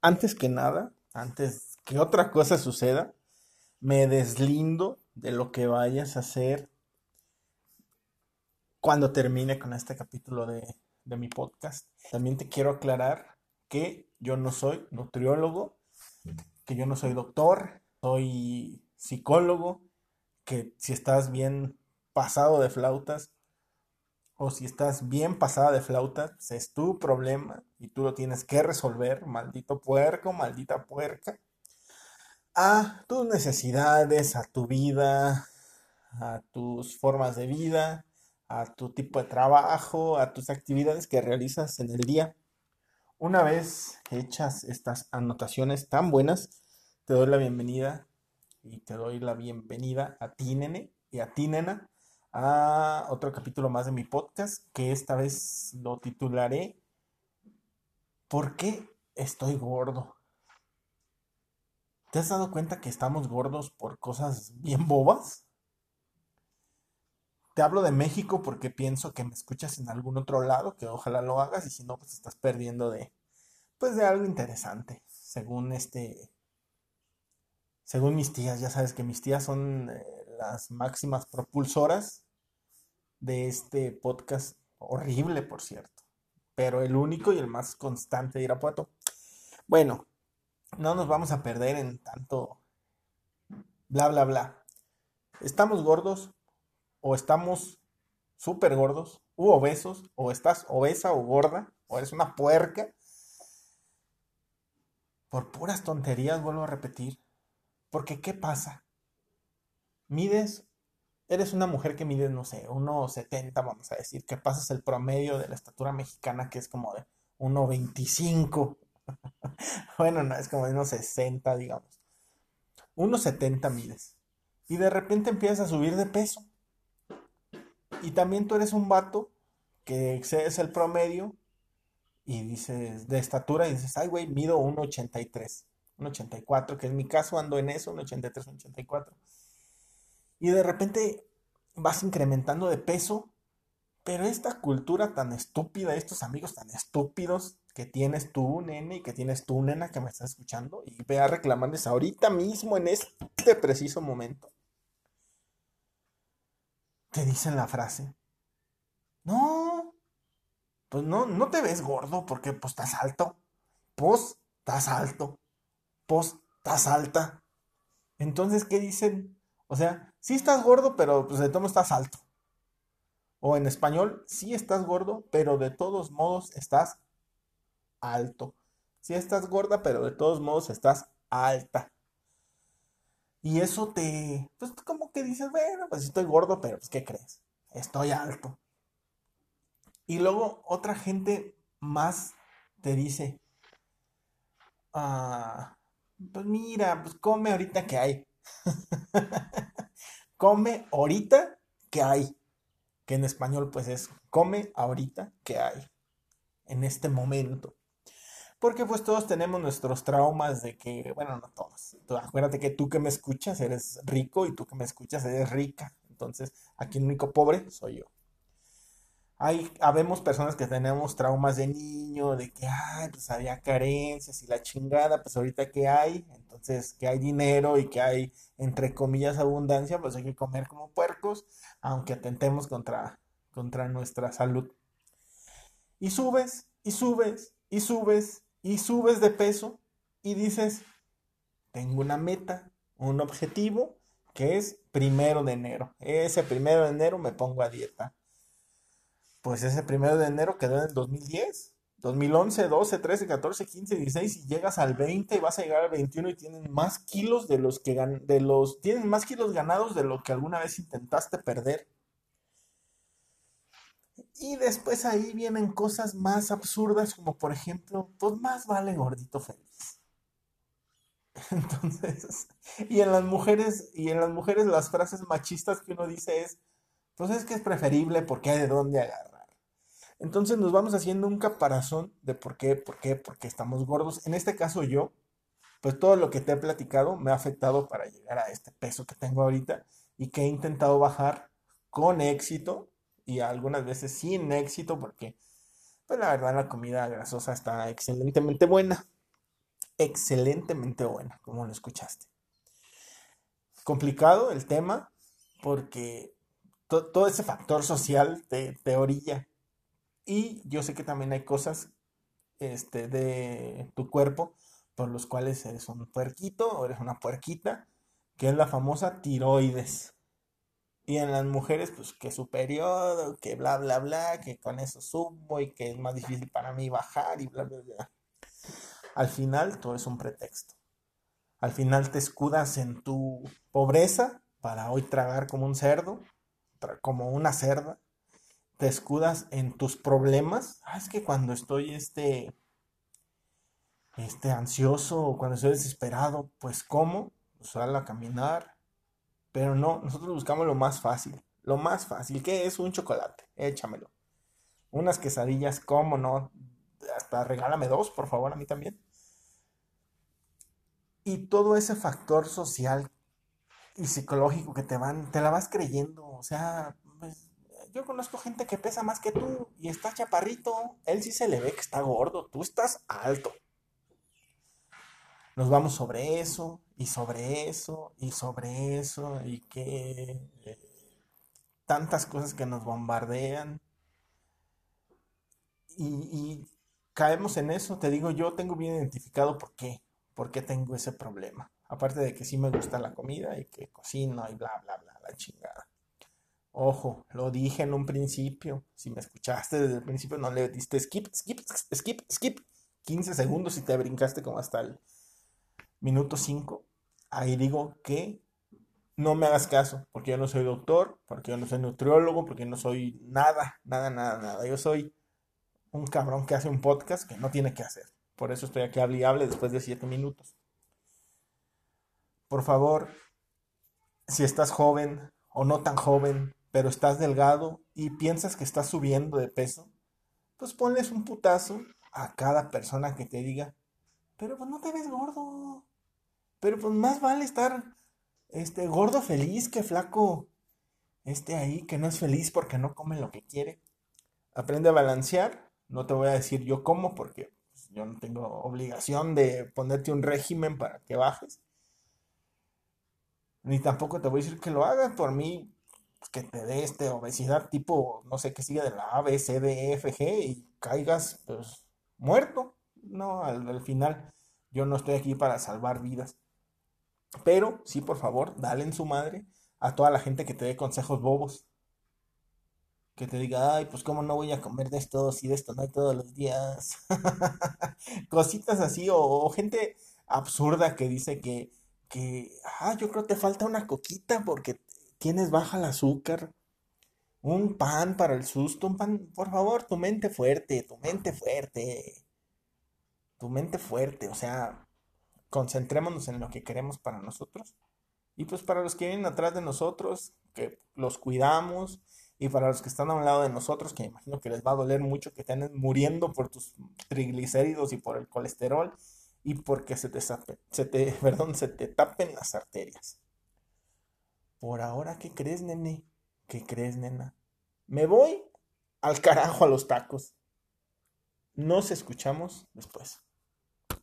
antes que nada, antes que otra cosa suceda, me deslindo de lo que vayas a hacer cuando termine con este capítulo de, de mi podcast. También te quiero aclarar que yo no soy nutriólogo, que yo no soy doctor, soy psicólogo, que si estás bien pasado de flautas o si estás bien pasada de flautas, pues es tu problema y tú lo tienes que resolver, maldito puerco, maldita puerca, a tus necesidades, a tu vida, a tus formas de vida, a tu tipo de trabajo, a tus actividades que realizas en el día. Una vez hechas estas anotaciones tan buenas, te doy la bienvenida y te doy la bienvenida a ti, nene, y a ti, nena, a otro capítulo más de mi podcast, que esta vez lo titularé ¿Por qué estoy gordo? ¿Te has dado cuenta que estamos gordos por cosas bien bobas? Te hablo de México porque pienso que me escuchas en algún otro lado, que ojalá lo hagas y si no, pues estás perdiendo de, pues de algo interesante, según este, según mis tías, ya sabes que mis tías son eh, las máximas propulsoras de este podcast, horrible por cierto, pero el único y el más constante de Irapuato. Bueno, no nos vamos a perder en tanto bla, bla, bla. Estamos gordos o estamos súper gordos, u obesos, o estás obesa o gorda, o eres una puerca. Por puras tonterías, vuelvo a repetir. Porque, ¿qué pasa? Mides, eres una mujer que mide, no sé, 1,70, vamos a decir, que pasas el promedio de la estatura mexicana, que es como de 1,25. bueno, no, es como de 1,60, digamos. 1,70 mides. Y de repente empiezas a subir de peso y también tú eres un vato que excedes el promedio y dices, de estatura, y dices, ay, güey, mido 1,83, 1,84, que en mi caso ando en eso, 1,83, 1,84. Y de repente vas incrementando de peso, pero esta cultura tan estúpida, estos amigos tan estúpidos que tienes tú, nene, y que tienes tú, nena, que me estás escuchando, y ve a reclamarles ahorita mismo, en este preciso momento te dicen la frase. No, pues no, no te ves gordo porque pues estás alto. Pues estás alto. Pues estás alta. Entonces, ¿qué dicen? O sea, sí estás gordo, pero pues de todo estás alto. O en español, sí estás gordo, pero de todos modos estás alto. Sí estás gorda, pero de todos modos estás alta. Y eso te, pues como que dices, bueno, pues estoy gordo, pero pues ¿qué crees? Estoy alto. Y luego otra gente más te dice, ah, pues mira, pues come ahorita que hay. come ahorita que hay. Que en español pues es come ahorita que hay. En este momento. Porque pues todos tenemos nuestros traumas de que, bueno, no todos. acuérdate que tú que me escuchas eres rico y tú que me escuchas eres rica. Entonces, aquí el único pobre soy yo. Hay, habemos personas que tenemos traumas de niño, de que, ay, pues había carencias y la chingada, pues ahorita que hay, entonces que hay dinero y que hay, entre comillas, abundancia, pues hay que comer como puercos, aunque atentemos contra, contra nuestra salud. Y subes, y subes, y subes, y subes de peso y dices, tengo una meta, un objetivo que es primero de enero. Ese primero de enero me pongo a dieta. Pues ese primero de enero quedó en el 2010. 2011, 12, 13, 14, 15, 16 y llegas al 20 y vas a llegar al 21 y tienes más kilos de los que de los tienes más kilos ganados de lo que alguna vez intentaste perder. Y después ahí vienen cosas más absurdas, como por ejemplo, pues más vale gordito feliz. Entonces, y en las mujeres, y en las mujeres las frases machistas que uno dice es, pues es que es preferible porque hay de dónde agarrar. Entonces nos vamos haciendo un caparazón de por qué, por qué, por qué estamos gordos. En este caso yo, pues todo lo que te he platicado me ha afectado para llegar a este peso que tengo ahorita y que he intentado bajar con éxito y algunas veces sin éxito porque, pues la verdad, la comida grasosa está excelentemente buena. excelentemente buena, como lo escuchaste. Complicado el tema porque todo ese factor social te, te, orilla. Y yo sé que también hay cosas este, de tu cuerpo por los cuales eres un puerquito o eres una puerquita, que es la famosa tiroides. Y en las mujeres, pues que su periodo, que bla, bla, bla, que con eso subo y que es más difícil para mí bajar y bla, bla, bla. Al final todo es un pretexto. Al final te escudas en tu pobreza para hoy tragar como un cerdo, como una cerda. Te escudas en tus problemas. Ah, es que cuando estoy este, este ansioso o cuando estoy desesperado, pues como, pues a caminar. Pero no, nosotros buscamos lo más fácil. Lo más fácil, que es un chocolate, échamelo. Unas quesadillas, ¿cómo no? Hasta regálame dos, por favor, a mí también. Y todo ese factor social y psicológico que te van, te la vas creyendo. O sea, pues, yo conozco gente que pesa más que tú y está chaparrito. Él sí se le ve que está gordo, tú estás alto. Nos vamos sobre eso y sobre eso y sobre eso y que eh, tantas cosas que nos bombardean. Y, y caemos en eso, te digo, yo tengo bien identificado por qué, por qué tengo ese problema. Aparte de que sí me gusta la comida y que cocino y bla, bla, bla, la chingada. Ojo, lo dije en un principio. Si me escuchaste desde el principio, no le diste skip, skip, skip, skip. 15 segundos y te brincaste como hasta el minuto 5. Ahí digo que no me hagas caso, porque yo no soy doctor, porque yo no soy nutriólogo, porque yo no soy nada, nada, nada, nada. Yo soy un cabrón que hace un podcast que no tiene que hacer. Por eso estoy aquí hable y hable después de 7 minutos por favor, si estás joven o no tan joven, pero estás delgado y piensas que estás subiendo de peso, pues ponles un putazo a cada persona que te diga, pero pues no te ves gordo. Pero pues más vale estar este gordo feliz que flaco este ahí que no es feliz porque no come lo que quiere. Aprende a balancear. No te voy a decir yo cómo porque pues, yo no tengo obligación de ponerte un régimen para que bajes ni tampoco te voy a decir que lo hagas por mí, pues, que te dé este obesidad tipo, no sé, que siga de la A, B, C, D, E, F, G y caigas, pues, muerto. No, al, final yo no estoy aquí para salvar vidas. Pero sí, por favor, dale en su madre a toda la gente que te dé consejos bobos. Que te diga, ay, pues cómo no voy a comer de esto si de esto no hay todos los días. Cositas así, o, gente absurda que dice que que, ah, yo creo que te falta una coquita porque tienes baja el azúcar. Un pan para el susto, un pan, por favor, tu mente fuerte, tu mente fuerte. Tu mente fuerte, o sea, concentrémonos en lo que queremos para nosotros. Y pues para los que vienen atrás de nosotros, que los cuidamos. Y para los que están a un lado de nosotros, que imagino que les va a doler mucho que estén muriendo por tus triglicéridos y por el colesterol y porque se te, se te, perdón, se te tapen las arterias. Por ahora, ¿qué crees, nene? ¿Qué crees, nena? Me voy al carajo a los tacos. Nos escuchamos después.